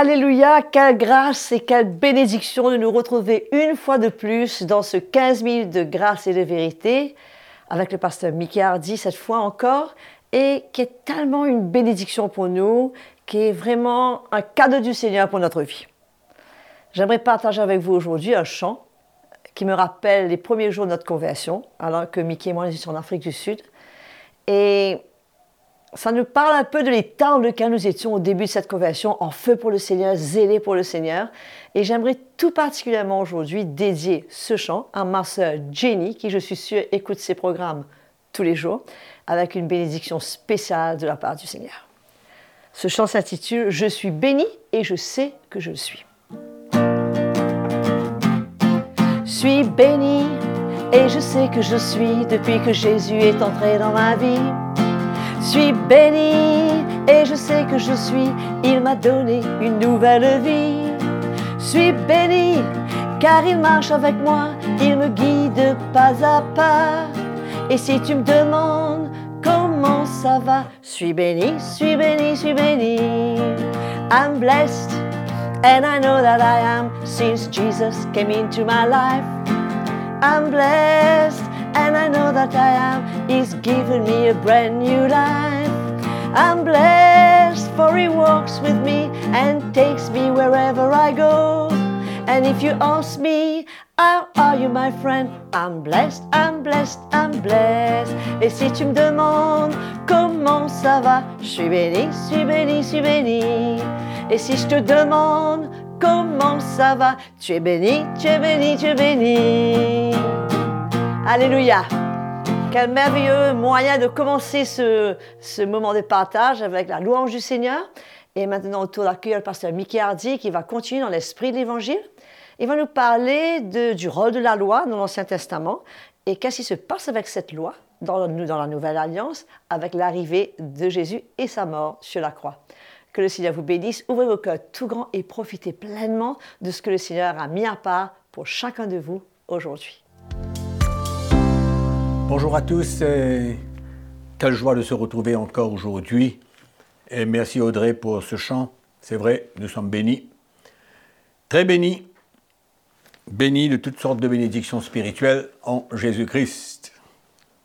Alléluia, quelle grâce et quelle bénédiction de nous retrouver une fois de plus dans ce 15 minutes de grâce et de vérité avec le pasteur Mickey Hardy cette fois encore et qui est tellement une bénédiction pour nous, qui est vraiment un cadeau du Seigneur pour notre vie. J'aimerais partager avec vous aujourd'hui un chant qui me rappelle les premiers jours de notre conversion, alors que Mickey et moi étions en Afrique du Sud. Et ça nous parle un peu de l'état dans lequel nous étions au début de cette conversion, en feu pour le Seigneur, zélé pour le Seigneur. Et j'aimerais tout particulièrement aujourd'hui dédier ce chant à ma sœur Jenny, qui je suis sûre écoute ces programmes tous les jours, avec une bénédiction spéciale de la part du Seigneur. Ce chant s'intitule Je suis béni et je sais que je le suis. Je suis béni et je sais que je suis depuis que Jésus est entré dans ma vie suis béni et je sais que je suis, il m'a donné une nouvelle vie. Suis béni car il marche avec moi, il me guide pas à pas. Et si tu me demandes comment ça va, suis béni, suis béni, suis béni. I'm blessed and I know that I am since Jesus came into my life. I'm blessed and I know that I am. He's given me a brand new life. I'm blessed, for He walks with me and takes me wherever I go. And if you ask me, how are you, my friend? I'm blessed, I'm blessed, I'm blessed. Et si tu me demandes comment ça va, je suis béni, je suis béni, je suis béni. Et si je te demande comment ça va, tu es béni, tu es béni, tu es béni. Alléluia. Quel merveilleux moyen de commencer ce, ce, moment de partage avec la louange du Seigneur. Et maintenant, autour d'accueillir le pasteur Mickey Hardy qui va continuer dans l'esprit de l'Évangile. Il va nous parler de, du rôle de la loi dans l'Ancien Testament et qu'est-ce qui se passe avec cette loi dans, dans la Nouvelle Alliance avec l'arrivée de Jésus et sa mort sur la croix. Que le Seigneur vous bénisse, ouvrez vos cœurs tout grands et profitez pleinement de ce que le Seigneur a mis à part pour chacun de vous aujourd'hui. Bonjour à tous, quelle joie de se retrouver encore aujourd'hui. Et merci Audrey pour ce chant. C'est vrai, nous sommes bénis. Très bénis. Bénis de toutes sortes de bénédictions spirituelles en Jésus-Christ.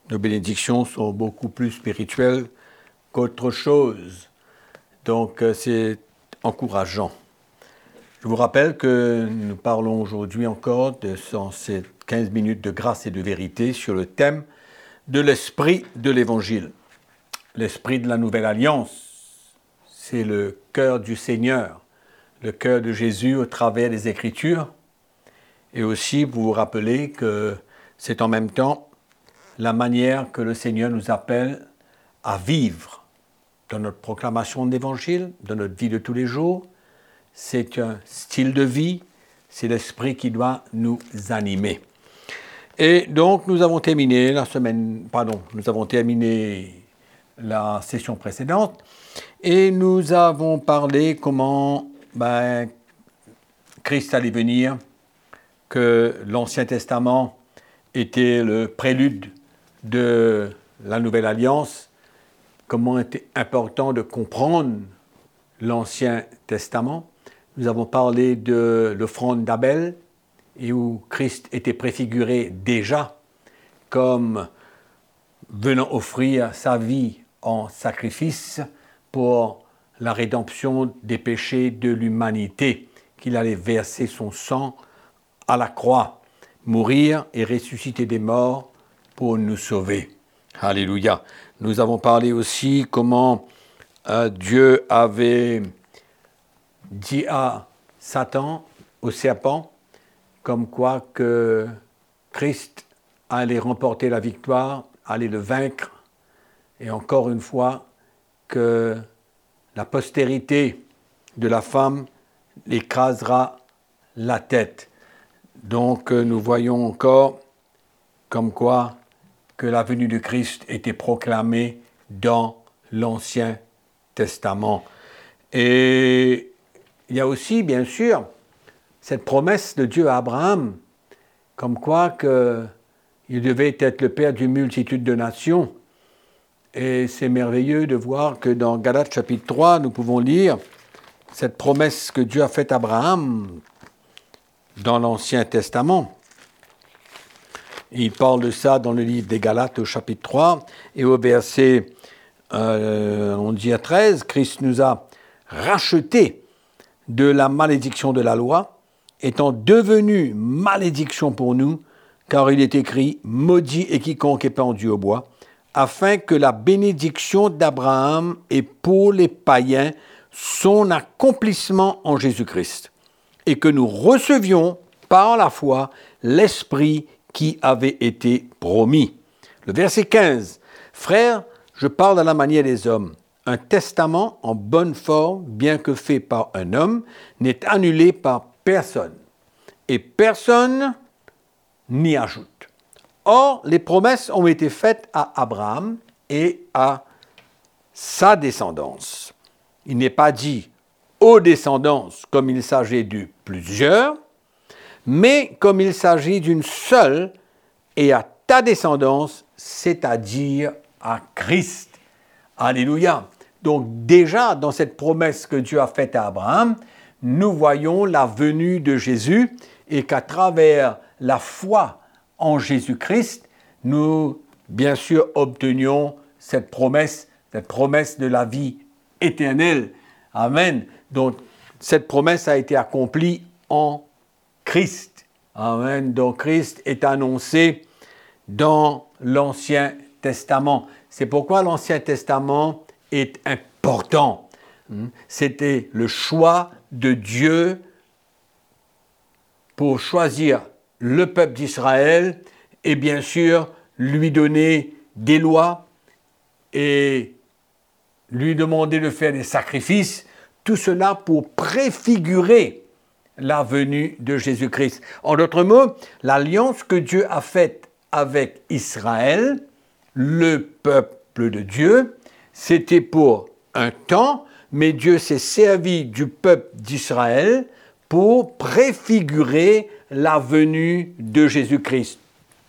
Nos bénédictions sont beaucoup plus spirituelles qu'autre chose. Donc euh, c'est encourageant. Je vous rappelle que nous parlons aujourd'hui encore de ces 15 minutes de grâce et de vérité sur le thème de l'esprit de l'Évangile. L'esprit de la nouvelle alliance, c'est le cœur du Seigneur, le cœur de Jésus au travers des Écritures. Et aussi, vous vous rappelez que c'est en même temps la manière que le Seigneur nous appelle à vivre dans notre proclamation de l'Évangile, dans notre vie de tous les jours, c'est un style de vie, c'est l'esprit qui doit nous animer. Et donc nous avons terminé la semaine, pardon, nous avons terminé la session précédente et nous avons parlé comment ben, Christ allait venir, que l'Ancien Testament était le prélude de la Nouvelle Alliance, comment était important de comprendre l'Ancien Testament. Nous avons parlé de l'offrande d'Abel et où Christ était préfiguré déjà comme venant offrir sa vie en sacrifice pour la rédemption des péchés de l'humanité, qu'il allait verser son sang à la croix, mourir et ressusciter des morts pour nous sauver. Alléluia. Nous avons parlé aussi comment euh, Dieu avait dit à Satan, au serpent, comme quoi que Christ allait remporter la victoire, allait le vaincre, et encore une fois que la postérité de la femme écrasera la tête. Donc nous voyons encore comme quoi que la venue de Christ était proclamée dans l'Ancien Testament. Et il y a aussi, bien sûr, cette promesse de Dieu à Abraham, comme quoi que il devait être le père d'une multitude de nations. Et c'est merveilleux de voir que dans Galates chapitre 3, nous pouvons lire cette promesse que Dieu a faite à Abraham dans l'Ancien Testament. Il parle de ça dans le livre des Galates au chapitre 3 et au verset, euh, on dit à 13, Christ nous a rachetés de la malédiction de la loi, étant devenu malédiction pour nous, car il est écrit, maudit et quiconque est pendu au bois, afin que la bénédiction d'Abraham ait pour les païens son accomplissement en Jésus-Christ, et que nous recevions par la foi l'Esprit qui avait été promis. Le verset 15. Frères, je parle à la manière des hommes. Un testament en bonne forme, bien que fait par un homme, n'est annulé par personne. Et personne n'y ajoute. Or, les promesses ont été faites à Abraham et à sa descendance. Il n'est pas dit aux descendances comme il s'agit de plusieurs, mais comme il s'agit d'une seule et à ta descendance, c'est-à-dire à Christ. Alléluia. Donc déjà, dans cette promesse que Dieu a faite à Abraham, nous voyons la venue de Jésus et qu'à travers la foi en Jésus-Christ, nous, bien sûr, obtenions cette promesse, cette promesse de la vie éternelle. Amen. Donc, cette promesse a été accomplie en Christ. Amen. Donc, Christ est annoncé dans l'Ancien Testament. C'est pourquoi l'Ancien Testament est important. Hmm? C'était le choix de Dieu pour choisir le peuple d'Israël et bien sûr lui donner des lois et lui demander de faire des sacrifices, tout cela pour préfigurer la venue de Jésus-Christ. En d'autres mots, l'alliance que Dieu a faite avec Israël, le peuple de Dieu, c'était pour un temps, mais Dieu s'est servi du peuple d'Israël pour préfigurer la venue de Jésus-Christ.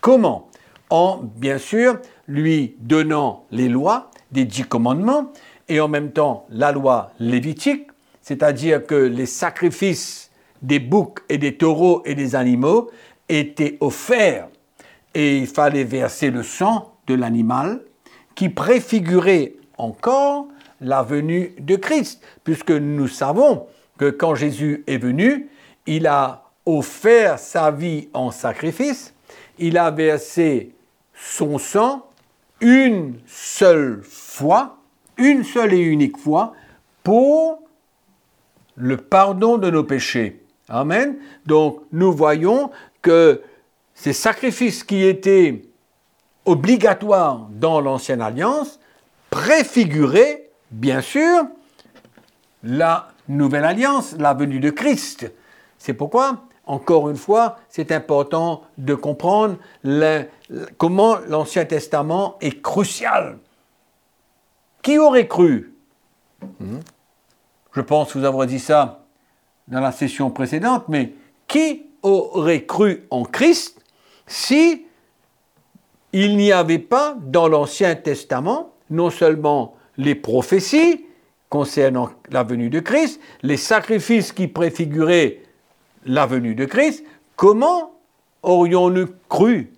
Comment? En, bien sûr, lui donnant les lois des dix commandements et en même temps la loi lévitique, c'est-à-dire que les sacrifices des boucs et des taureaux et des animaux étaient offerts et il fallait verser le sang de l'animal qui préfigurait encore la venue de Christ, puisque nous savons que quand Jésus est venu, il a offert sa vie en sacrifice, il a versé son sang une seule fois, une seule et unique fois, pour le pardon de nos péchés. Amen. Donc nous voyons que ces sacrifices qui étaient obligatoires dans l'Ancienne Alliance préfiguraient, bien sûr, la Nouvelle Alliance, la venue de Christ. C'est pourquoi encore une fois, c'est important de comprendre comment l'Ancien Testament est crucial. Qui aurait cru? Hmm? Je pense vous avoir dit ça dans la session précédente, mais qui aurait cru en Christ si il n'y avait pas dans l'Ancien Testament non seulement les prophéties concernant la venue de Christ, les sacrifices qui préfiguraient la venue de Christ, comment aurions-nous cru,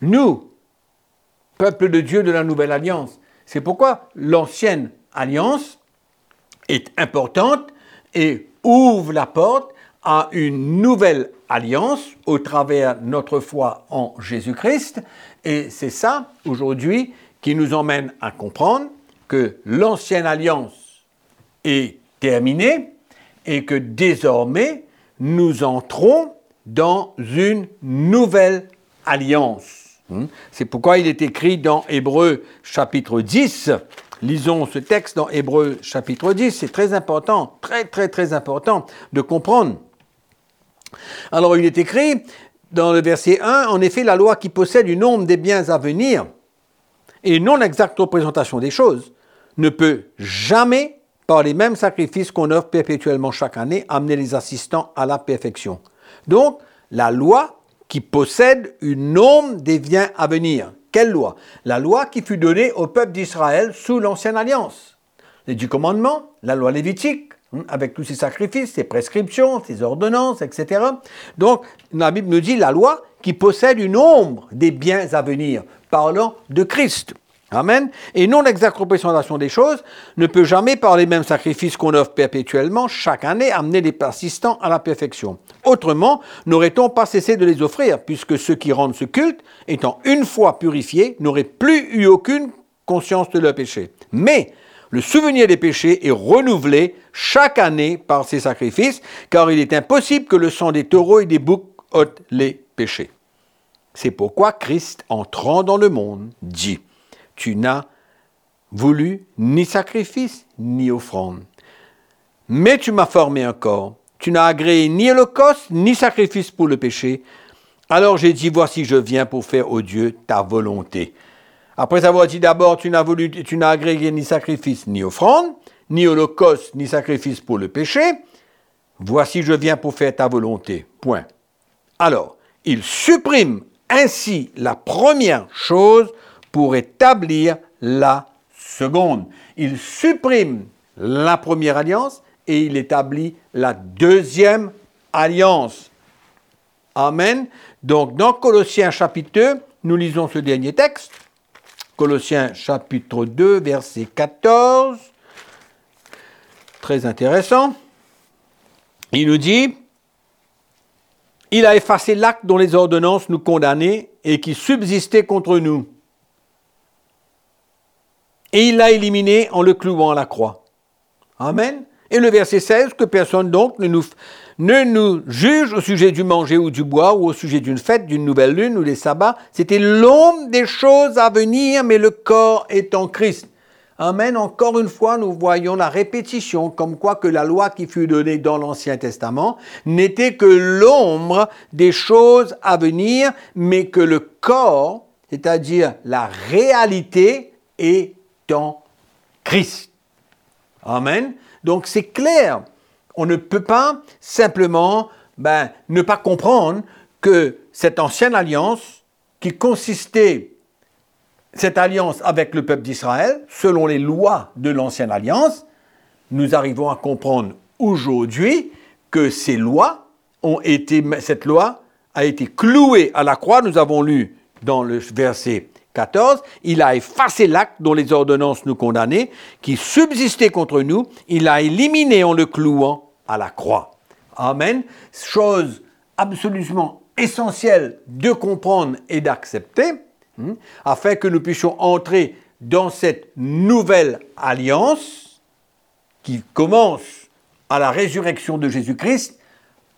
nous, peuple de Dieu de la Nouvelle Alliance? C'est pourquoi l'ancienne alliance est importante et ouvre la porte à une nouvelle alliance au travers notre foi en Jésus-Christ. Et c'est ça, aujourd'hui, qui nous emmène à comprendre que l'ancienne alliance est terminée et que désormais, nous entrons dans une nouvelle alliance. Hmm? C'est pourquoi il est écrit dans Hébreu chapitre 10, lisons ce texte dans Hébreu chapitre 10, c'est très important, très très très important de comprendre. Alors il est écrit dans le verset 1, en effet la loi qui possède une nombre des biens à venir et non exacte représentation des choses ne peut jamais par les mêmes sacrifices qu'on offre perpétuellement chaque année, amener les assistants à la perfection. Donc, la loi qui possède une norme des biens à venir. Quelle loi? La loi qui fut donnée au peuple d'Israël sous l'ancienne alliance. Les dix commandements, la loi lévitique, hein, avec tous ces sacrifices, ces prescriptions, ces ordonnances, etc. Donc, la Bible nous dit la loi qui possède une ombre des biens à venir, parlant de Christ. Amen. Et non l'exacte des choses ne peut jamais, par les mêmes sacrifices qu'on offre perpétuellement chaque année, amener les persistants à la perfection. Autrement, n'aurait-on pas cessé de les offrir, puisque ceux qui rendent ce culte, étant une fois purifiés, n'auraient plus eu aucune conscience de leur péché. Mais le souvenir des péchés est renouvelé chaque année par ces sacrifices, car il est impossible que le sang des taureaux et des boucs ôte les péchés. C'est pourquoi Christ, entrant dans le monde, dit tu n'as voulu ni sacrifice ni offrande. Mais tu m'as formé un corps. Tu n'as agréé ni holocauste ni sacrifice pour le péché. Alors j'ai dit, voici, je viens pour faire, au Dieu, ta volonté. Après avoir dit d'abord, tu n'as voulu, tu n'as agréé ni sacrifice ni offrande, ni holocauste ni sacrifice pour le péché. Voici, je viens pour faire ta volonté. Point. Alors, il supprime ainsi la première chose pour établir la seconde. Il supprime la première alliance et il établit la deuxième alliance. Amen. Donc dans Colossiens chapitre 2, nous lisons ce dernier texte. Colossiens chapitre 2, verset 14. Très intéressant. Il nous dit, il a effacé l'acte dont les ordonnances nous condamnaient et qui subsistait contre nous et il l'a éliminé en le clouant à la croix. Amen. Et le verset 16, que personne donc ne nous, ne nous juge au sujet du manger ou du boire ou au sujet d'une fête, d'une nouvelle lune ou des sabbats. C'était l'ombre des choses à venir, mais le corps est en Christ. Amen. Encore une fois, nous voyons la répétition, comme quoi que la loi qui fut donnée dans l'Ancien Testament n'était que l'ombre des choses à venir, mais que le corps, c'est-à-dire la réalité, est Christ. Amen. Donc c'est clair. On ne peut pas simplement ben, ne pas comprendre que cette ancienne alliance, qui consistait, cette alliance avec le peuple d'Israël, selon les lois de l'ancienne alliance, nous arrivons à comprendre aujourd'hui que ces lois ont été, cette loi a été clouée à la croix. Nous avons lu dans le verset 14, il a effacé l'acte dont les ordonnances nous condamnaient, qui subsistait contre nous, il l'a éliminé en le clouant à la croix. Amen. Chose absolument essentielle de comprendre et d'accepter, hein, afin que nous puissions entrer dans cette nouvelle alliance qui commence à la résurrection de Jésus-Christ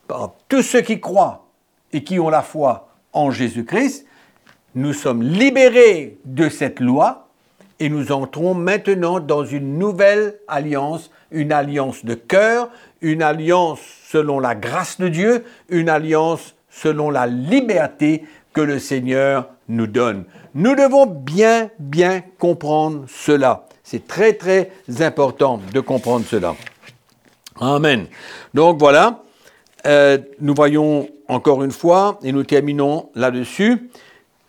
par tous ceux qui croient et qui ont la foi en Jésus-Christ, nous sommes libérés de cette loi et nous entrons maintenant dans une nouvelle alliance, une alliance de cœur, une alliance selon la grâce de Dieu, une alliance selon la liberté que le Seigneur nous donne. Nous devons bien, bien comprendre cela. C'est très, très important de comprendre cela. Amen. Donc voilà, euh, nous voyons encore une fois, et nous terminons là-dessus,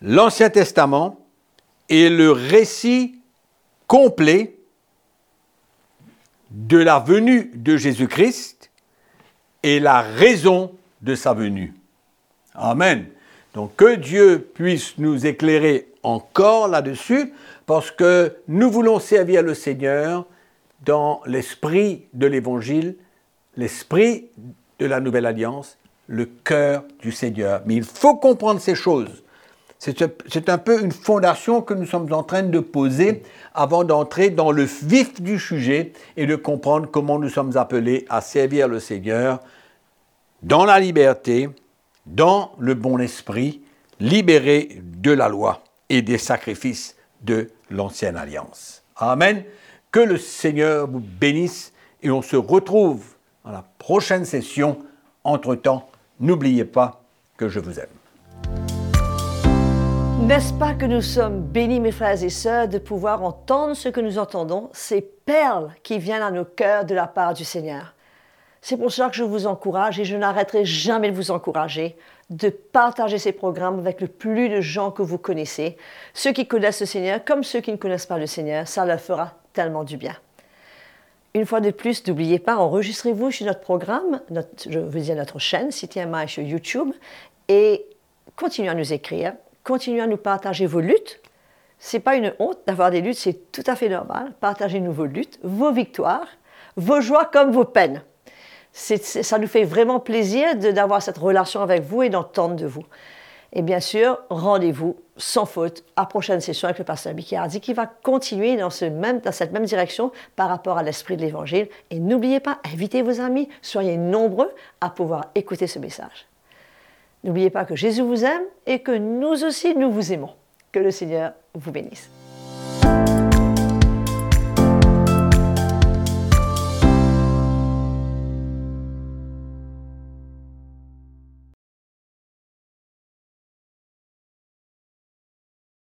l'Ancien Testament est le récit complet de la venue de Jésus-Christ et la raison de sa venue. Amen. Donc que Dieu puisse nous éclairer encore là-dessus, parce que nous voulons servir le Seigneur dans l'esprit de l'Évangile, l'esprit de la Nouvelle Alliance, le cœur du Seigneur. Mais il faut comprendre ces choses c'est un peu une fondation que nous sommes en train de poser avant d'entrer dans le vif du sujet et de comprendre comment nous sommes appelés à servir le Seigneur dans la liberté, dans le bon esprit, libérés de la loi et des sacrifices de l'ancienne alliance. Amen. Que le Seigneur vous bénisse et on se retrouve dans la prochaine session. Entre-temps, n'oubliez pas que je vous aime. N'est-ce pas que nous sommes bénis, mes frères et sœurs, de pouvoir entendre ce que nous entendons, ces perles qui viennent à nos cœurs de la part du Seigneur. C'est pour cela que je vous encourage et je n'arrêterai jamais de vous encourager de partager ces programmes avec le plus de gens que vous connaissez, ceux qui connaissent le Seigneur comme ceux qui ne connaissent pas le Seigneur, ça leur fera tellement du bien. Une fois de plus, n'oubliez pas, enregistrez-vous sur notre programme, je veux dire notre chaîne CTMI sur YouTube, et continuez à nous écrire, continuez à nous partager vos luttes. C'est pas une honte d'avoir des luttes, c'est tout à fait normal. Partagez-nous vos luttes, vos victoires, vos joies comme vos peines. ça nous fait vraiment plaisir d'avoir cette relation avec vous et d'entendre de vous. Et bien sûr, rendez-vous sans faute à prochaine session avec le pasteur Hardy qui va continuer dans, dans cette même direction par rapport à l'esprit de l'Évangile. Et n'oubliez pas, invitez vos amis, soyez nombreux à pouvoir écouter ce message. N'oubliez pas que Jésus vous aime et que nous aussi, nous vous aimons. Que le Seigneur vous bénisse.